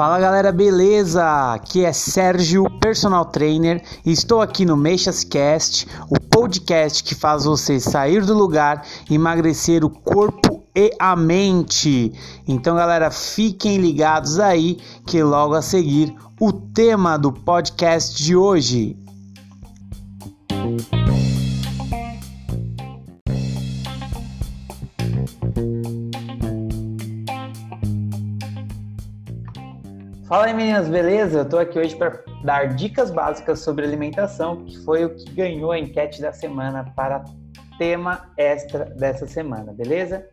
Fala galera, beleza? Aqui é Sérgio, personal trainer, e estou aqui no Meixas Cast, o podcast que faz você sair do lugar, emagrecer o corpo e a mente. Então, galera, fiquem ligados aí que logo a seguir o tema do podcast de hoje. Fala aí meninas, beleza? Eu tô aqui hoje para dar dicas básicas sobre alimentação, que foi o que ganhou a enquete da semana para tema extra dessa semana, beleza?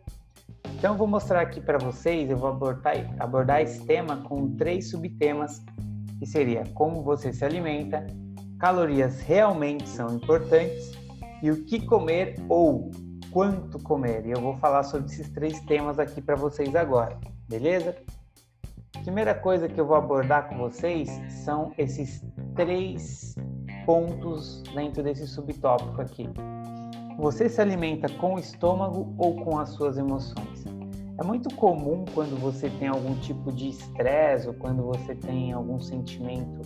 Então eu vou mostrar aqui para vocês, eu vou abordar, abordar esse tema com três subtemas, que seria como você se alimenta, calorias realmente são importantes e o que comer ou quanto comer. E eu vou falar sobre esses três temas aqui para vocês agora, beleza? Primeira coisa que eu vou abordar com vocês são esses três pontos dentro desse subtópico aqui. Você se alimenta com o estômago ou com as suas emoções? É muito comum quando você tem algum tipo de estresse ou quando você tem algum sentimento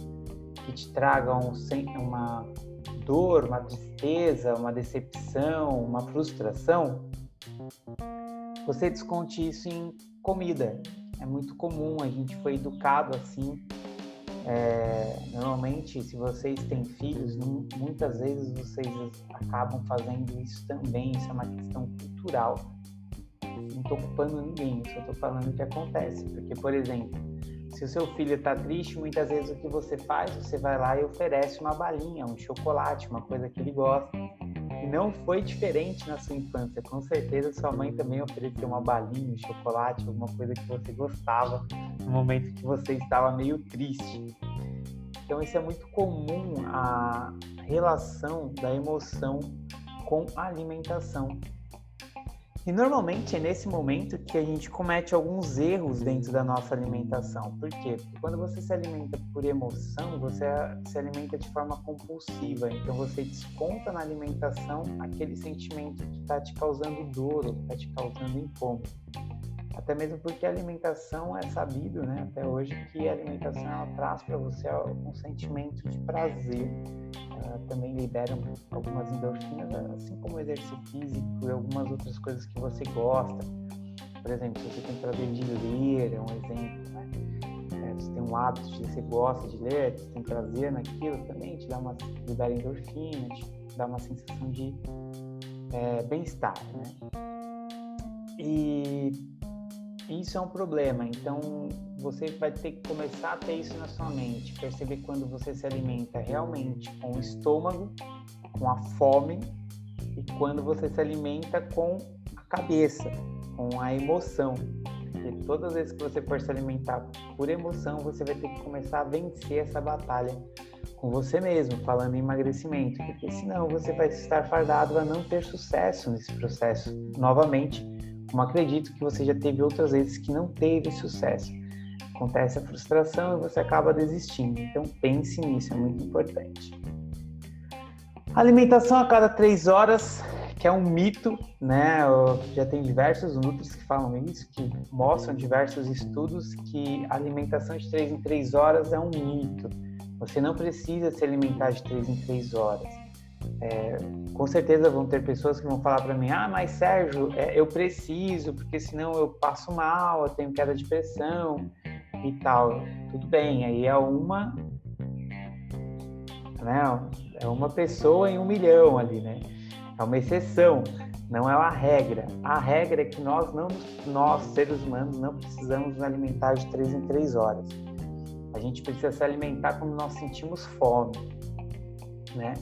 que te traga um, uma dor, uma tristeza, uma decepção, uma frustração, você desconte isso em comida, é muito comum, a gente foi educado assim. É, normalmente, se vocês têm filhos, muitas vezes vocês acabam fazendo isso também. Isso é uma questão cultural. Não estou culpando ninguém, só estou falando que acontece. Porque, por exemplo, se o seu filho está triste, muitas vezes o que você faz, você vai lá e oferece uma balinha, um chocolate, uma coisa que ele gosta e não foi diferente na sua infância. Com certeza sua mãe também ofereceu uma balinha, um chocolate, alguma coisa que você gostava no momento que você estava meio triste. Então isso é muito comum a relação da emoção com a alimentação. E normalmente é nesse momento que a gente comete alguns erros dentro da nossa alimentação. Por quê? Porque quando você se alimenta por emoção, você se alimenta de forma compulsiva. Então você desconta na alimentação aquele sentimento que está te causando dor, que está te causando incômodo. Até mesmo porque a alimentação é sabido, né, até hoje, que a alimentação ela traz para você um sentimento de prazer. Ela também libera algumas endorfinas, assim como o exercício físico e algumas outras coisas que você gosta. Por exemplo, se você tem prazer de ler, é um exemplo, né? É, você tem um hábito, de, você gosta de ler, você tem prazer naquilo, também te dá uma libera endorfina, te dá uma sensação de é, bem-estar, né? E isso é um problema. Então, você vai ter que começar a ter isso na sua mente, perceber quando você se alimenta realmente com o estômago, com a fome, e quando você se alimenta com a cabeça, com a emoção. Porque todas as vezes que você for se alimentar por emoção, você vai ter que começar a vencer essa batalha com você mesmo, falando em emagrecimento, porque senão você vai estar fardado a não ter sucesso nesse processo novamente como acredito que você já teve outras vezes que não teve sucesso. Acontece a frustração e você acaba desistindo. Então pense nisso, é muito importante. Alimentação a cada três horas, que é um mito, né? Já tem diversos nutris que falam isso, que mostram diversos estudos que a alimentação de três em três horas é um mito. Você não precisa se alimentar de três em três horas. É, com certeza vão ter pessoas que vão falar para mim: ah, mas Sérgio, é, eu preciso, porque senão eu passo mal, eu tenho queda de pressão e tal. Tudo bem, aí é uma. Né, é uma pessoa em um milhão ali, né? É uma exceção, não é uma regra. A regra é que nós, não, nós seres humanos, não precisamos nos alimentar de três em três horas. A gente precisa se alimentar quando nós sentimos fome, né?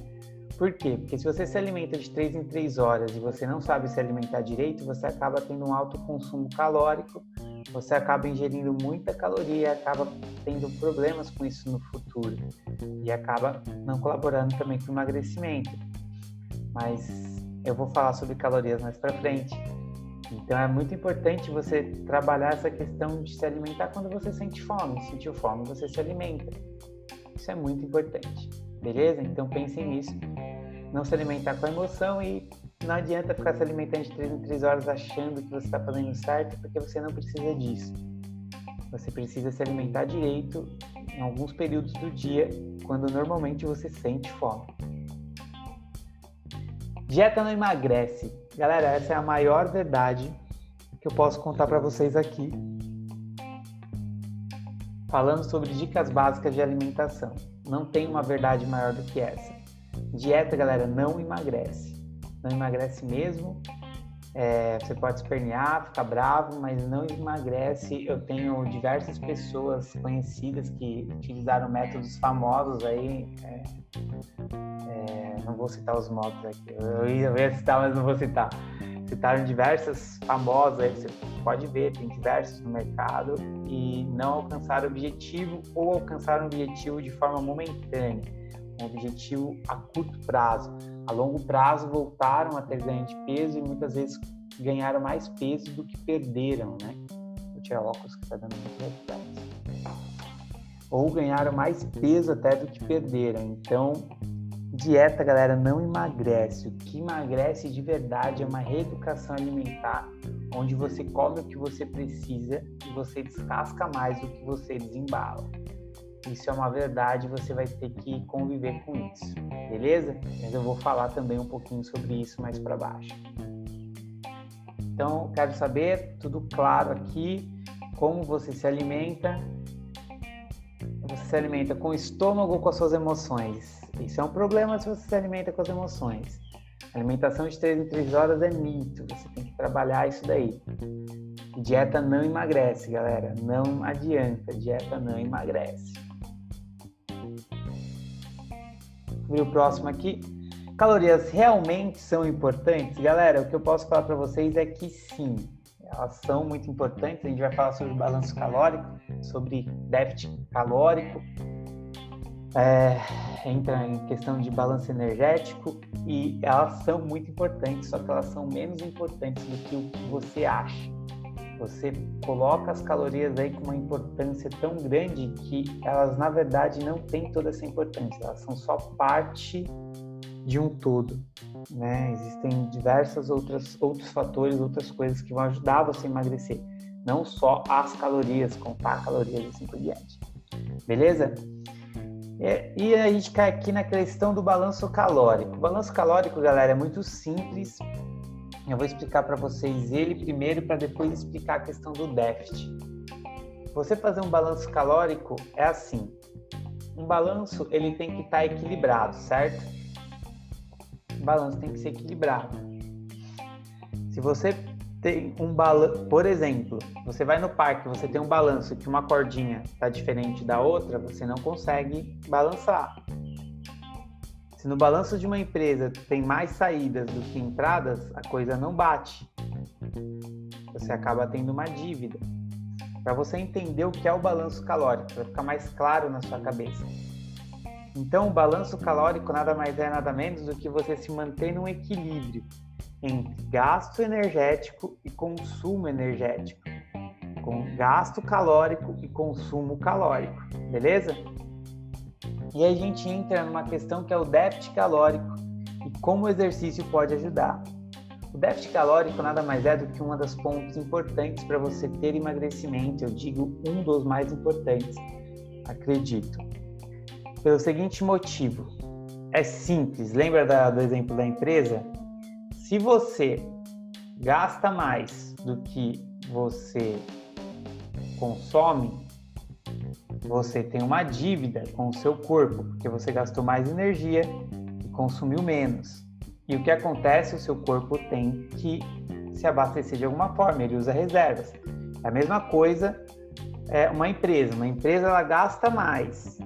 Por quê? Porque se você se alimenta de 3 em 3 horas e você não sabe se alimentar direito, você acaba tendo um alto consumo calórico, você acaba ingerindo muita caloria, acaba tendo problemas com isso no futuro e acaba não colaborando também com o emagrecimento. Mas eu vou falar sobre calorias mais para frente. Então é muito importante você trabalhar essa questão de se alimentar quando você sente fome. Sentiu fome, você se alimenta. Isso é muito importante. Beleza? Então pensem nisso não se alimentar com a emoção e não adianta ficar se alimentando de 3 em 3 horas achando que você está fazendo certo, porque você não precisa disso. Você precisa se alimentar direito em alguns períodos do dia, quando normalmente você sente fome. Dieta não emagrece. Galera, essa é a maior verdade que eu posso contar para vocês aqui. Falando sobre dicas básicas de alimentação. Não tem uma verdade maior do que essa. Dieta, galera, não emagrece. Não emagrece mesmo. É, você pode espernear, ficar bravo, mas não emagrece. Eu tenho diversas pessoas conhecidas que utilizaram métodos famosos aí. É, é, não vou citar os modos aqui. Eu ia citar, mas não vou citar. Citaram diversas famosas, aí você pode ver, tem diversos no mercado e não alcançaram o objetivo ou alcançaram o objetivo de forma momentânea, um objetivo a curto prazo. A longo prazo voltaram a ter ganho de peso e muitas vezes ganharam mais peso do que perderam, né? Vou tirar óculos que está dando muito reflexo. Ou ganharam mais peso até do que perderam. Então, dieta, galera, não emagrece. O que emagrece de verdade é uma reeducação alimentar, onde você come o que você precisa e você descasca mais do que você desembala. Isso é uma verdade, você vai ter que conviver com isso, beleza? Mas eu vou falar também um pouquinho sobre isso mais para baixo. Então, quero saber, tudo claro aqui, como você se alimenta. Você se alimenta com o estômago ou com as suas emoções? Isso é um problema se você se alimenta com as emoções. alimentação de 3 em 3 horas é mito, você tem que trabalhar isso daí. Dieta não emagrece, galera. Não adianta, dieta não emagrece. Vou o próximo aqui. Calorias realmente são importantes? Galera, o que eu posso falar para vocês é que sim, elas são muito importantes. A gente vai falar sobre balanço calórico, sobre déficit calórico, é, entra em questão de balanço energético e elas são muito importantes, só que elas são menos importantes do que o que você acha. Você coloca as calorias aí com uma importância tão grande que elas na verdade não têm toda essa importância, elas são só parte de um todo. Né? Existem diversas outras outros fatores, outras coisas que vão ajudar você a emagrecer, não só as calorias, contar calorias e assim por diante. Beleza? É, e a gente cai aqui na questão do balanço calórico. O balanço calórico, galera, é muito simples. Eu vou explicar para vocês ele primeiro para depois explicar a questão do déficit. Você fazer um balanço calórico é assim. Um balanço ele tem que estar tá equilibrado, certo? O balanço tem que ser equilibrado. Se você tem um balanço, por exemplo, você vai no parque, você tem um balanço que uma cordinha está diferente da outra, você não consegue balançar. Se no balanço de uma empresa tem mais saídas do que entradas, a coisa não bate. Você acaba tendo uma dívida. Para você entender o que é o balanço calórico, para ficar mais claro na sua cabeça. Então, o balanço calórico nada mais é nada menos do que você se manter num equilíbrio entre gasto energético e consumo energético, com gasto calórico e consumo calórico, beleza? E aí a gente entra numa questão que é o déficit calórico e como o exercício pode ajudar. O déficit calórico nada mais é do que um dos pontos importantes para você ter emagrecimento, eu digo um dos mais importantes, acredito. Pelo seguinte motivo, é simples, lembra do exemplo da empresa? Se você gasta mais do que você consome, você tem uma dívida com o seu corpo, porque você gastou mais energia e consumiu menos. E o que acontece? O seu corpo tem que se abastecer de alguma forma, ele usa reservas. É a mesma coisa é uma empresa. Uma empresa ela gasta mais,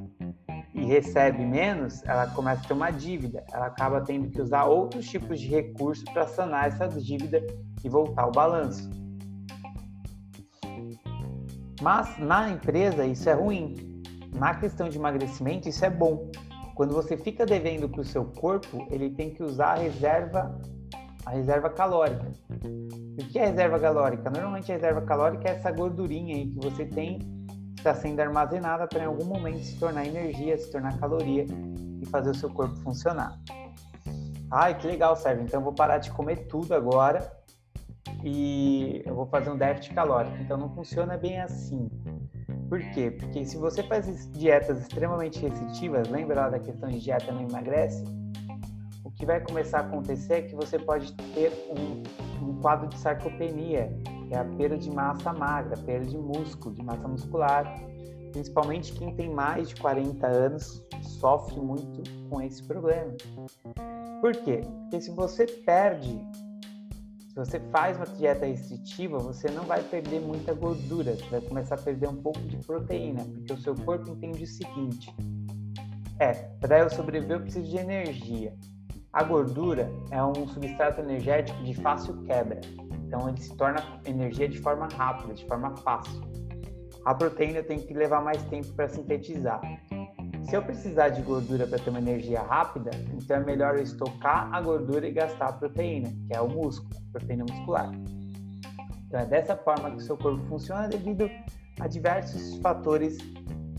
e recebe menos, ela começa a ter uma dívida. Ela acaba tendo que usar outros tipos de recursos para sanar essa dívida e voltar ao balanço. Mas na empresa isso é ruim. Na questão de emagrecimento isso é bom. Quando você fica devendo para o seu corpo, ele tem que usar a reserva, a reserva calórica. O que é reserva calórica? Normalmente a reserva calórica é essa gordurinha aí que você tem está sendo armazenada para em algum momento se tornar energia, se tornar caloria e fazer o seu corpo funcionar. Ai, que legal, Sérgio. Então eu vou parar de comer tudo agora e eu vou fazer um déficit calórico. Então não funciona bem assim. Por quê? Porque se você faz dietas extremamente restritivas, lembra lá da questão de dieta não emagrece? O que vai começar a acontecer é que você pode ter um, um quadro de sarcopenia, que é a perda de massa magra, perda de músculo, de massa muscular. Principalmente quem tem mais de 40 anos sofre muito com esse problema. Por quê? Porque se você perde, se você faz uma dieta restritiva, você não vai perder muita gordura, você vai começar a perder um pouco de proteína, porque o seu corpo entende o seguinte: é, para eu sobreviver eu preciso de energia. A gordura é um substrato energético de fácil quebra, então ele se torna energia de forma rápida, de forma fácil. A proteína tem que levar mais tempo para sintetizar. Se eu precisar de gordura para ter uma energia rápida, então é melhor eu estocar a gordura e gastar a proteína, que é o músculo, a proteína muscular. Então é dessa forma que o seu corpo funciona devido a diversos fatores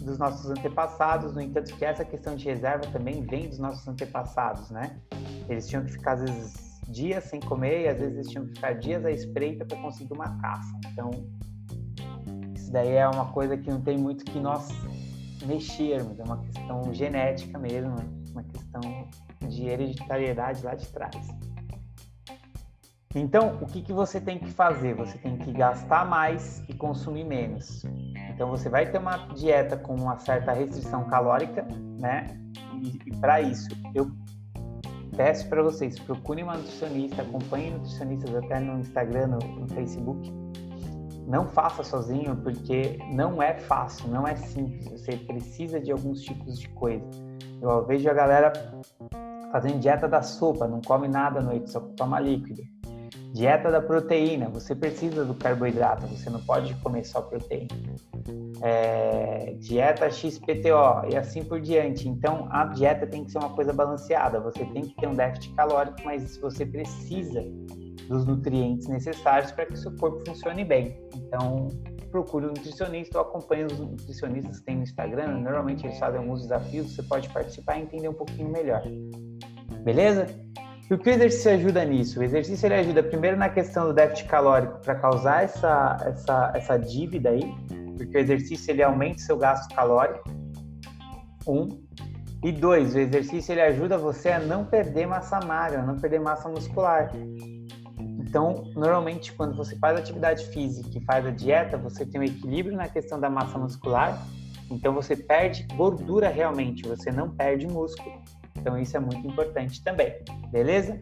dos nossos antepassados, no entanto que essa questão de reserva também vem dos nossos antepassados, né? Eles tinham que ficar às vezes dias sem comer e às vezes eles tinham que ficar dias à espreita para conseguir uma caça. Então, isso daí é uma coisa que não tem muito que nós mexermos, é uma questão genética mesmo, uma questão de hereditariedade lá de trás. Então, o que, que você tem que fazer? Você tem que gastar mais e consumir menos. Então, você vai ter uma dieta com uma certa restrição calórica, né? E, e para isso, eu peço para vocês, procurem uma nutricionista, acompanhem nutricionistas até no Instagram, no, no Facebook, não faça sozinho porque não é fácil, não é simples. Você precisa de alguns tipos de coisa. Eu vejo a galera fazendo dieta da sopa, não come nada à noite, só toma líquido. Dieta da proteína, você precisa do carboidrato, você não pode comer só proteína. É, dieta XPTO e assim por diante. Então, a dieta tem que ser uma coisa balanceada. Você tem que ter um déficit calórico, mas você precisa dos nutrientes necessários para que seu corpo funcione bem. Então, procure um nutricionista ou acompanhe os nutricionistas que tem no Instagram. Normalmente eles fazem alguns desafios, você pode participar e entender um pouquinho melhor. Beleza? E o que o exercício ajuda nisso? O exercício ele ajuda primeiro na questão do déficit calórico para causar essa, essa, essa dívida aí, porque o exercício ele aumenta o seu gasto calórico. Um. E dois, o exercício ele ajuda você a não perder massa magra, não perder massa muscular. Então, normalmente, quando você faz atividade física e faz a dieta, você tem um equilíbrio na questão da massa muscular. Então, você perde gordura realmente, você não perde músculo. Então, isso é muito importante também, beleza?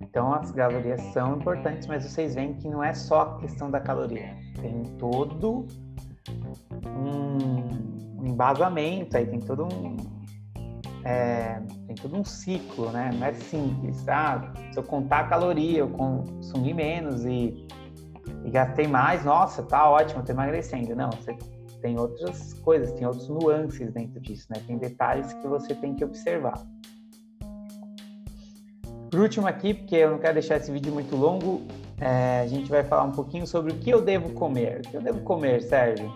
Então, as calorias são importantes, mas vocês veem que não é só a questão da caloria. Tem todo um embasamento aí, tem todo um, é, tem todo um ciclo, né? Não é simples, ah, se eu contar a caloria, eu consumi menos e, e gastei mais, nossa, tá ótimo, tô emagrecendo. Não, você tem outras coisas, tem outros nuances dentro disso, né? Tem detalhes que você tem que observar. Por último aqui, porque eu não quero deixar esse vídeo muito longo, é, a gente vai falar um pouquinho sobre o que eu devo comer. O que eu devo comer, Sérgio?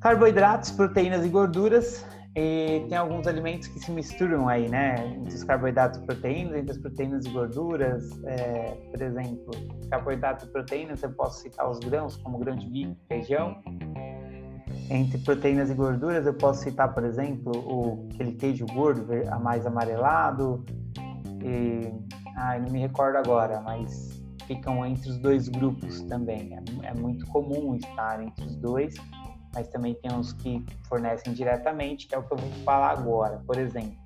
Carboidratos, proteínas e gorduras e tem alguns alimentos que se misturam aí, né? Entre os carboidratos e proteínas, entre as proteínas e gorduras. É, por exemplo, carboidratos e proteínas, eu posso citar os grãos, como grão de bico, feijão. Entre proteínas e gorduras, eu posso citar, por exemplo, o, aquele queijo gordo, a mais amarelado. E, ah, não me recordo agora, mas ficam entre os dois grupos também. É, é muito comum estar entre os dois mas também tem uns que fornecem diretamente, que é o que eu vou falar agora. Por exemplo,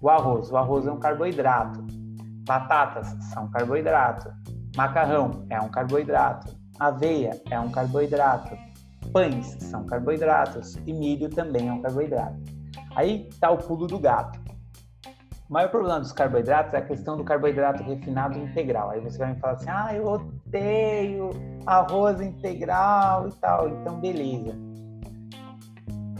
o arroz. O arroz é um carboidrato. Batatas são carboidrato. Macarrão é um carboidrato. Aveia é um carboidrato. Pães são carboidratos. E milho também é um carboidrato. Aí está o pulo do gato. O maior problema dos carboidratos é a questão do carboidrato refinado integral. Aí você vai me falar assim: ah, eu odeio arroz integral e tal. Então, beleza.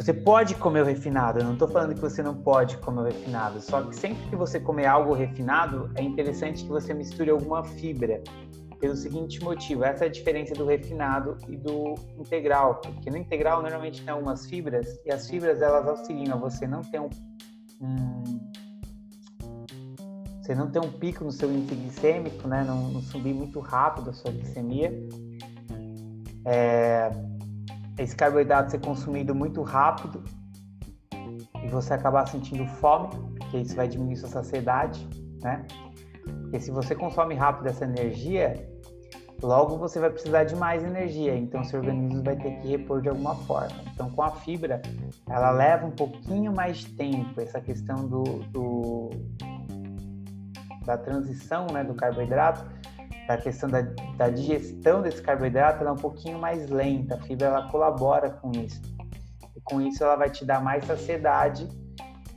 Você pode comer o refinado, eu não estou falando que você não pode comer o refinado, só que sempre que você comer algo refinado, é interessante que você misture alguma fibra. Pelo seguinte motivo, essa é a diferença do refinado e do integral, porque no integral normalmente tem algumas fibras e as fibras elas auxiliam a você não ter um, um, você não ter um pico no seu índice glicêmico, né? Não, não subir muito rápido a sua glicemia. É, esse carboidrato ser consumido muito rápido e você acabar sentindo fome, porque isso vai diminuir sua saciedade, né? Porque se você consome rápido essa energia, logo você vai precisar de mais energia, então seu organismo vai ter que repor de alguma forma. Então, com a fibra, ela leva um pouquinho mais de tempo, essa questão do, do da transição né, do carboidrato, da questão da, da digestão desse carboidrato, é um pouquinho mais lenta, a fibra ela colabora com isso. E com isso ela vai te dar mais saciedade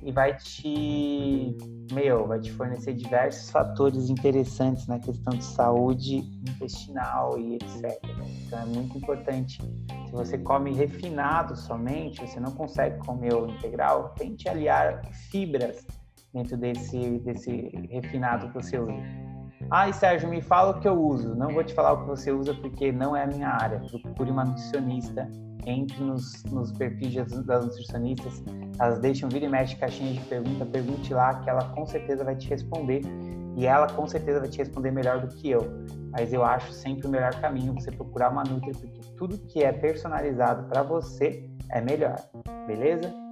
e vai te, meu, vai te fornecer diversos fatores interessantes na questão de saúde intestinal e etc. Então é muito importante. Se você come refinado somente, você não consegue comer o integral, tente aliar fibras dentro desse, desse refinado que você usa. Ai, Sérgio, me fala o que eu uso. Não vou te falar o que você usa porque não é a minha área. Procure uma nutricionista entre nos, nos perfis das nutricionistas, elas deixam vir e mexe caixinhas de pergunta, pergunte lá que ela com certeza vai te responder e ela com certeza vai te responder melhor do que eu. Mas eu acho sempre o melhor caminho você procurar uma Nutri, porque tudo que é personalizado para você é melhor, beleza?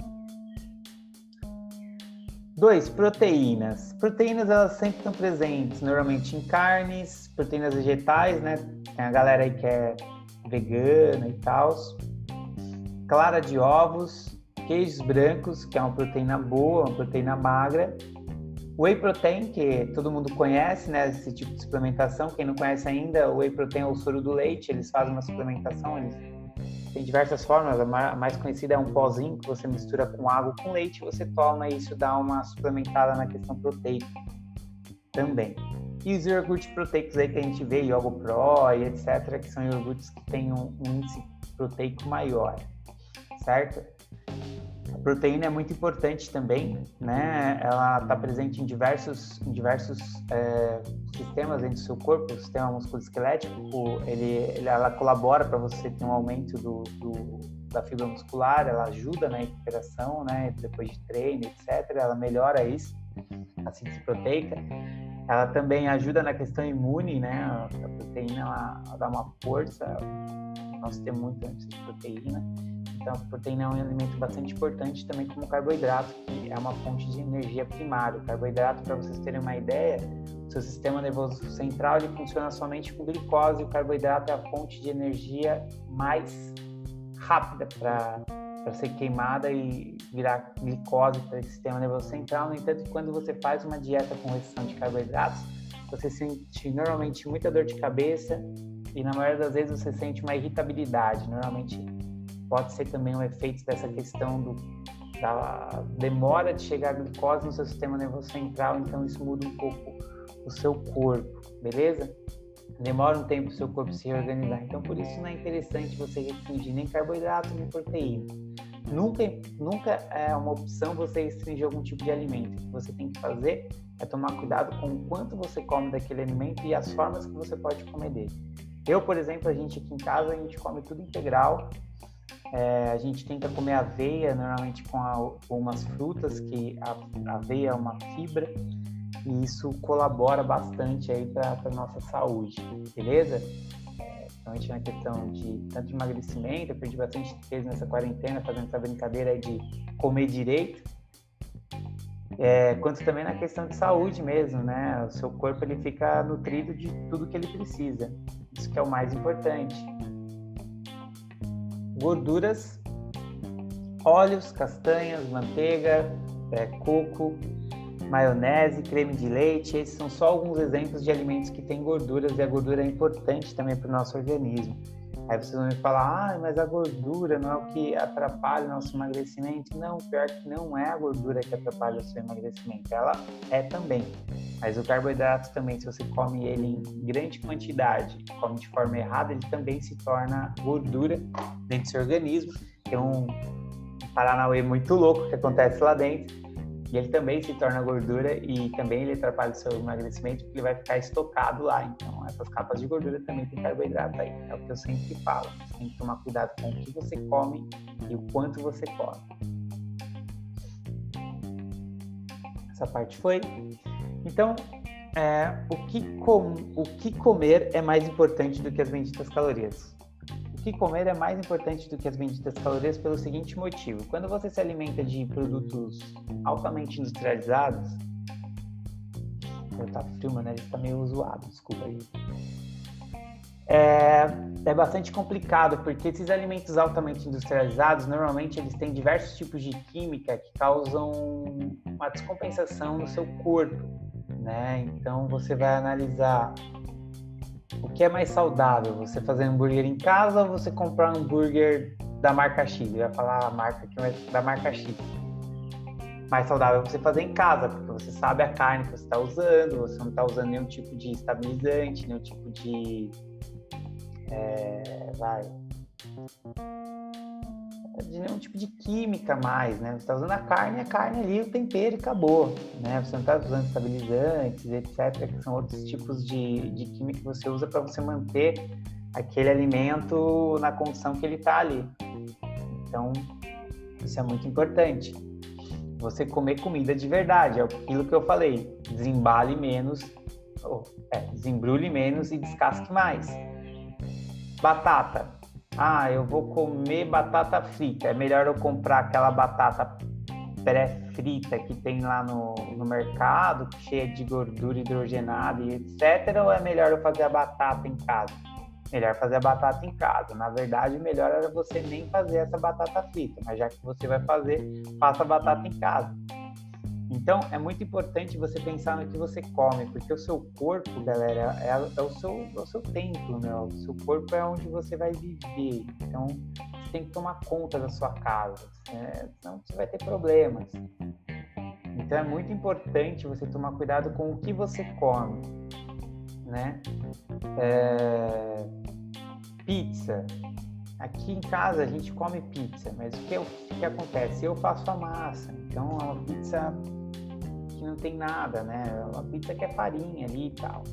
Dois, proteínas. Proteínas elas sempre estão presentes, normalmente em carnes, proteínas vegetais, né? Tem a galera aí que é vegana e tal clara de ovos, queijos brancos, que é uma proteína boa, uma proteína magra, whey protein, que todo mundo conhece, né, esse tipo de suplementação. Quem não conhece ainda, o whey protein é o soro do leite, eles fazem uma suplementação, eles tem diversas formas, a mais conhecida é um pozinho que você mistura com água com leite, você toma e isso dá uma suplementada na questão proteica também. E os iogurtes proteicos aí que a gente vê, Yogo Pro e etc, que são iogurtes que têm um, um índice proteico maior certo? Proteína é muito importante também, né? Ela está presente em diversos, em diversos é, sistemas dentro do seu corpo. O sistema musculoesquelético, ele, ela colabora para você ter um aumento do, do, da fibra muscular, ela ajuda na recuperação, né? Depois de treino, etc. Ela melhora isso, a síntese proteica. Ela também ajuda na questão imune, né? A proteína ela, ela dá uma força, nós temos muito de proteína então, a proteína é um alimento bastante importante também como carboidrato, que é uma fonte de energia primária. O carboidrato, para vocês terem uma ideia, o seu sistema nervoso central ele funciona somente com glicose o carboidrato é a fonte de energia mais rápida para ser queimada e virar glicose para o sistema nervoso central. No entanto, quando você faz uma dieta com restrição de carboidratos, você sente normalmente muita dor de cabeça e na maioria das vezes você sente uma irritabilidade. Normalmente pode ser também um efeito dessa questão do, da demora de chegar a glicose no seu sistema nervoso central, então isso muda um pouco o seu corpo, beleza? Demora um tempo o seu corpo se reorganizar, então por isso não é interessante você restringir nem carboidrato nem proteína. Nunca, nunca é uma opção você restringir algum tipo de alimento. O que você tem que fazer é tomar cuidado com o quanto você come daquele alimento e as formas que você pode comer dele. Eu, por exemplo, a gente aqui em casa, a gente come tudo integral, é, a gente tenta comer aveia, normalmente com algumas frutas, que a, aveia é uma fibra, e isso colabora bastante aí para a nossa saúde, beleza? É, principalmente na questão de tanto de emagrecimento, eu perdi bastante peso nessa quarentena fazendo essa brincadeira de comer direito, é, quanto também na questão de saúde mesmo, né? O seu corpo ele fica nutrido de tudo que ele precisa. Isso que é o mais importante gorduras, óleos, castanhas, manteiga, é, coco, maionese, creme de leite. Esses são só alguns exemplos de alimentos que têm gorduras e a gordura é importante também para o nosso organismo. Aí vocês vão me falar, ah, mas a gordura não é o que atrapalha o nosso emagrecimento. Não, pior que não é a gordura que atrapalha o seu emagrecimento, ela é também. Mas o carboidrato também, se você come ele em grande quantidade, come de forma errada, ele também se torna gordura dentro do seu organismo. Tem um Paranauê muito louco que acontece lá dentro e ele também se torna gordura e também ele atrapalha o seu emagrecimento porque ele vai ficar estocado lá. Então, essas capas de gordura também tem carboidrato aí. É o que eu sempre falo. Você tem que tomar cuidado com o que você come e o quanto você come. Essa parte foi. Então, é, o, que com, o que comer é mais importante do que as benditas calorias? Que comer é mais importante do que as benditas calorias pelo seguinte motivo: quando você se alimenta de produtos altamente industrializados, tá frio, né? Ele tá meio zoado, desculpa aí. É, é bastante complicado, porque esses alimentos altamente industrializados, normalmente eles têm diversos tipos de química que causam uma descompensação no seu corpo, né? Então você vai analisar o que é mais saudável, você fazer hambúrguer em casa ou você comprar um hambúrguer da marca X? Ele vai falar a marca que é da marca X. Mais saudável é você fazer em casa, porque você sabe a carne que você está usando, você não está usando nenhum tipo de estabilizante, nenhum tipo de é, vai, de nenhum tipo de química mais, né? Você está usando a carne, a carne ali, o tempero e acabou, né? Você não está usando estabilizantes, etc., que são outros tipos de, de química que você usa para você manter aquele alimento na condição que ele está ali. Então, isso é muito importante. Você comer comida de verdade, é aquilo que eu falei. Desembale menos, ou, é, desembrulhe menos e descasque mais. Batata. Ah, eu vou comer batata frita. É melhor eu comprar aquela batata pré-frita que tem lá no, no mercado, cheia de gordura hidrogenada e etc. Ou é melhor eu fazer a batata em casa? Melhor fazer a batata em casa. Na verdade, melhor era você nem fazer essa batata frita, mas já que você vai fazer, faça a batata em casa. Então, é muito importante você pensar no que você come, porque o seu corpo, galera, é, é, o, seu, é o seu templo, né? O seu corpo é onde você vai viver. Então, você tem que tomar conta da sua casa, né? senão você vai ter problemas. Então, é muito importante você tomar cuidado com o que você come, né? É... Pizza. Aqui em casa a gente come pizza, mas o que, o que acontece? Eu faço a massa, então a pizza que não tem nada, né? Uma pizza que é farinha ali e tal.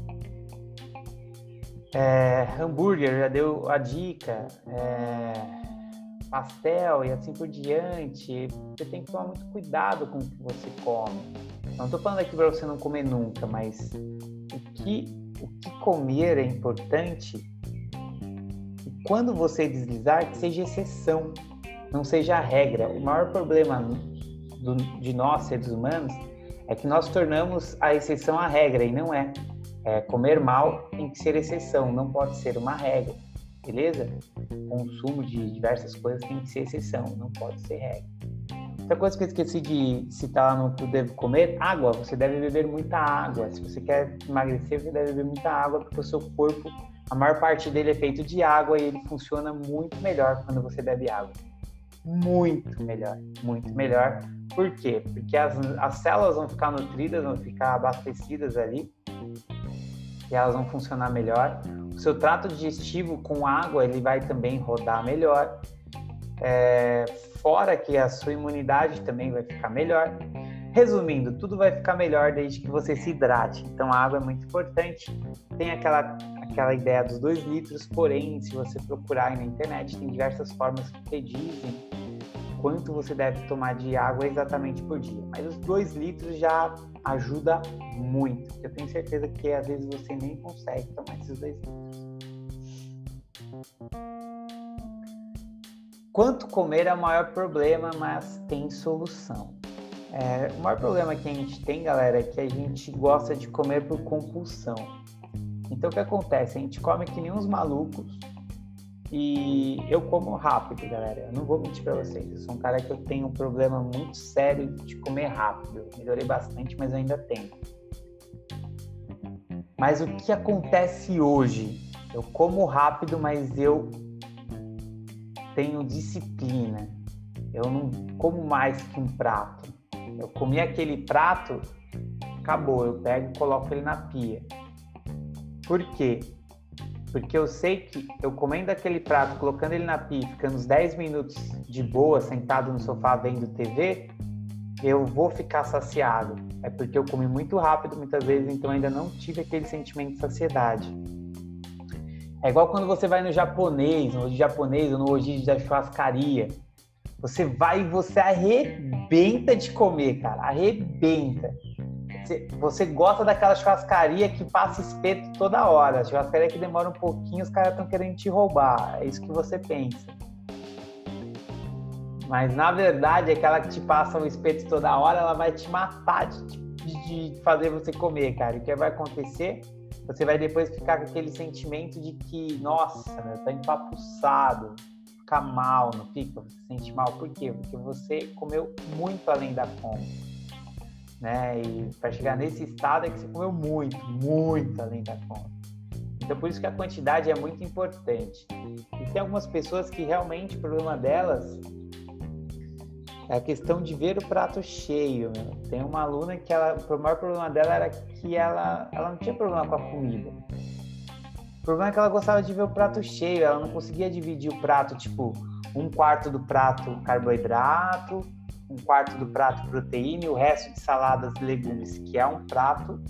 É, hambúrguer já deu a dica, é, pastel e assim por diante. Você tem que tomar muito cuidado com o que você come. Não estou falando aqui para você não comer nunca, mas o que, o que comer é importante. E quando você deslizar, que seja exceção, não seja a regra. O maior problema do, de nós, seres humanos, é que nós tornamos a exceção a regra e não é. é. Comer mal tem que ser exceção, não pode ser uma regra, beleza? Consumo de diversas coisas tem que ser exceção, não pode ser regra. Outra coisa que eu esqueci de citar lá no eu devo comer, água. Você deve beber muita água. Se você quer emagrecer, você deve beber muita água, porque o seu corpo, a maior parte dele é feito de água e ele funciona muito melhor quando você bebe água muito melhor, muito melhor. Por quê? Porque as, as células vão ficar nutridas, vão ficar abastecidas ali e elas vão funcionar melhor. O seu trato digestivo com água ele vai também rodar melhor. É, fora que a sua imunidade também vai ficar melhor. Resumindo, tudo vai ficar melhor desde que você se hidrate. Então, a água é muito importante. Tem aquela, aquela ideia dos dois litros, porém, se você procurar na internet, tem diversas formas que predizem quanto você deve tomar de água exatamente por dia. Mas os dois litros já ajuda muito. Eu tenho certeza que às vezes você nem consegue tomar esses dois litros. Quanto comer é o maior problema, mas tem solução. É, o maior problema que a gente tem, galera, é que a gente gosta de comer por compulsão. Então o que acontece? A gente come que nem uns malucos e eu como rápido, galera. Eu não vou mentir pra vocês. Eu sou um cara que eu tenho um problema muito sério de comer rápido. Eu melhorei bastante, mas ainda tenho. Mas o que acontece hoje? Eu como rápido, mas eu tenho disciplina. Eu não como mais que um prato. Eu comi aquele prato, acabou. Eu pego e coloco ele na pia. Por quê? Porque eu sei que eu comendo aquele prato, colocando ele na pia, ficando uns 10 minutos de boa, sentado no sofá vendo TV, eu vou ficar saciado. É porque eu comi muito rápido muitas vezes, então ainda não tive aquele sentimento de saciedade. É igual quando você vai no japonês, no japonês ou no hoje da churrascaria. Você vai e você arrebenta de comer, cara. Arrebenta. Você gosta daquela churrascaria que passa espeto toda hora, a churrascaria que demora um pouquinho, os caras estão querendo te roubar. É isso que você pensa. Mas na verdade, aquela que te passa o espeto toda hora, ela vai te matar de, de fazer você comer, cara. E o que vai acontecer? Você vai depois ficar com aquele sentimento de que, nossa, tá empapuçado, fica mal, não fica? Você se sente mal. Por quê? Porque você comeu muito além da conta. Né? E para chegar nesse estado é que você comeu muito, muito além da conta. Então por isso que a quantidade é muito importante. E tem algumas pessoas que realmente o problema delas é a questão de ver o prato cheio. Tem uma aluna que ela, o maior problema dela era que ela, ela não tinha problema com a comida. O problema é que ela gostava de ver o prato cheio, ela não conseguia dividir o prato, tipo, um quarto do prato carboidrato, um quarto do prato proteína e o resto de saladas e legumes, que é um prato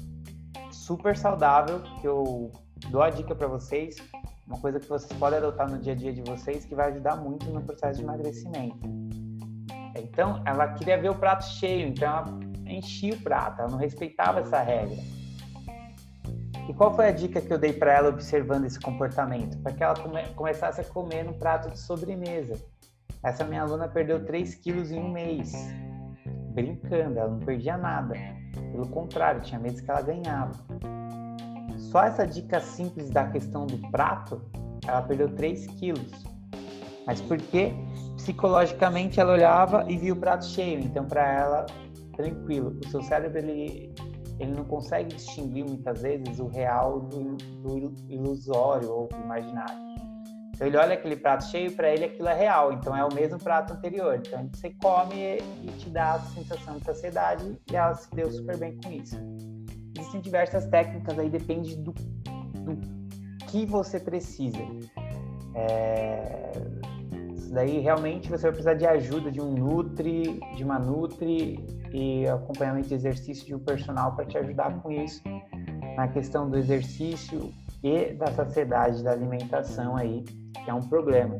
super saudável que eu dou a dica para vocês, uma coisa que vocês podem adotar no dia a dia de vocês que vai ajudar muito no processo de emagrecimento. Então, ela queria ver o prato cheio, então ela enchia o prato, ela não respeitava essa regra. E qual foi a dica que eu dei para ela observando esse comportamento? Para que ela come começasse a comer no prato de sobremesa. Essa minha aluna perdeu 3 quilos em um mês. Brincando, ela não perdia nada. Pelo contrário, tinha meses que ela ganhava. Só essa dica simples da questão do prato, ela perdeu 3 quilos. Mas porque psicologicamente ela olhava e via o prato cheio, então para ela tranquilo. O seu cérebro ele ele não consegue distinguir muitas vezes o real do, do ilusório ou do imaginário. Então ele olha aquele prato cheio, para ele aquilo é real, então é o mesmo prato anterior. Então você come e te dá a sensação de saciedade e ela se deu super bem com isso. Existem diversas técnicas aí, depende do, do que você precisa. É, isso daí realmente você vai precisar de ajuda de um Nutri, de uma Nutri e acompanhamento de exercício de um personal para te ajudar com isso na questão do exercício e da saciedade da alimentação aí, que é um problema.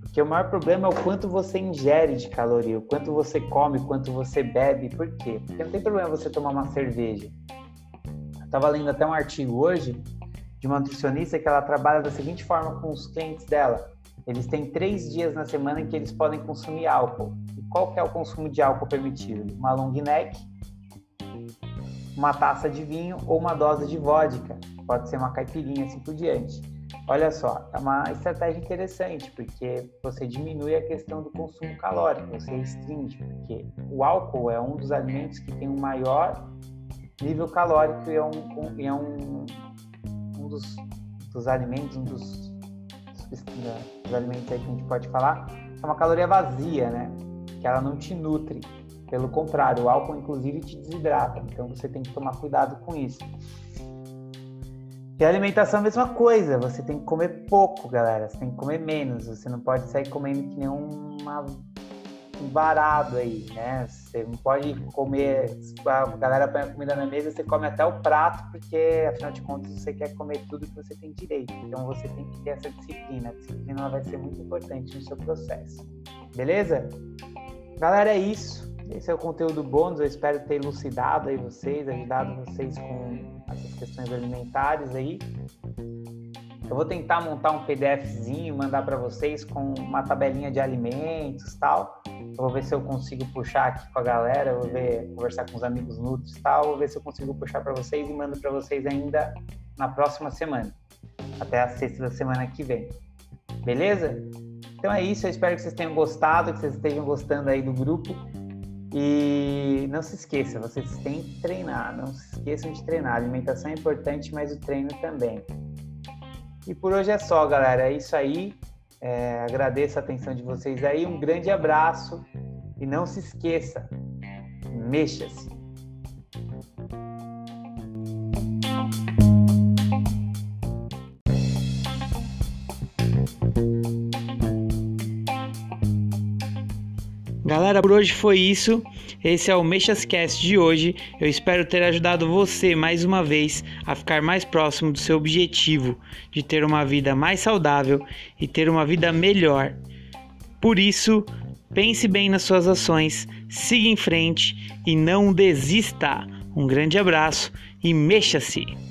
Porque o maior problema é o quanto você ingere de caloria, o quanto você come, o quanto você bebe. Por quê? Porque não tem problema você tomar uma cerveja. Eu estava lendo até um artigo hoje de uma nutricionista que ela trabalha da seguinte forma com os clientes dela. Eles têm três dias na semana em que eles podem consumir álcool. E qual que é o consumo de álcool permitido? Uma long neck, uma taça de vinho ou uma dose de vodka. Pode ser uma caipirinha, assim por diante. Olha só, é uma estratégia interessante, porque você diminui a questão do consumo calórico, você restringe, porque o álcool é um dos alimentos que tem um maior nível calórico e é um, um, é um, um dos, dos alimentos, um dos dos alimentos aí que a gente pode falar, é uma caloria vazia, né? Que ela não te nutre. Pelo contrário, o álcool inclusive te desidrata. Então você tem que tomar cuidado com isso. E a alimentação é a mesma coisa. Você tem que comer pouco, galera. Você tem que comer menos. Você não pode sair comendo que nem uma varado aí, né? Você não pode comer, a galera põe a comida na mesa, você come até o prato, porque afinal de contas você quer comer tudo que você tem direito. Então você tem que ter essa disciplina. A disciplina vai ser muito importante no seu processo. Beleza? Galera, é isso. Esse é o conteúdo bônus. Eu espero ter elucidado aí vocês, ajudado vocês com essas questões alimentares aí. Eu vou tentar montar um PDFzinho, mandar para vocês com uma tabelinha de alimentos tal. Eu vou ver se eu consigo puxar aqui com a galera, vou ver, conversar com os amigos Nutris tal, vou ver se eu consigo puxar para vocês e mando para vocês ainda na próxima semana, até a sexta da semana que vem. Beleza? Então é isso, eu espero que vocês tenham gostado, que vocês estejam gostando aí do grupo. E não se esqueça, vocês têm que treinar, não se esqueçam de treinar. A alimentação é importante, mas o treino também. E por hoje é só, galera. É isso aí. É, agradeço a atenção de vocês aí. Um grande abraço. E não se esqueça, mexa-se. Galera, por hoje foi isso. Esse é o Mexascast de hoje. Eu espero ter ajudado você mais uma vez a ficar mais próximo do seu objetivo de ter uma vida mais saudável e ter uma vida melhor. Por isso, pense bem nas suas ações, siga em frente e não desista. Um grande abraço e mexa-se!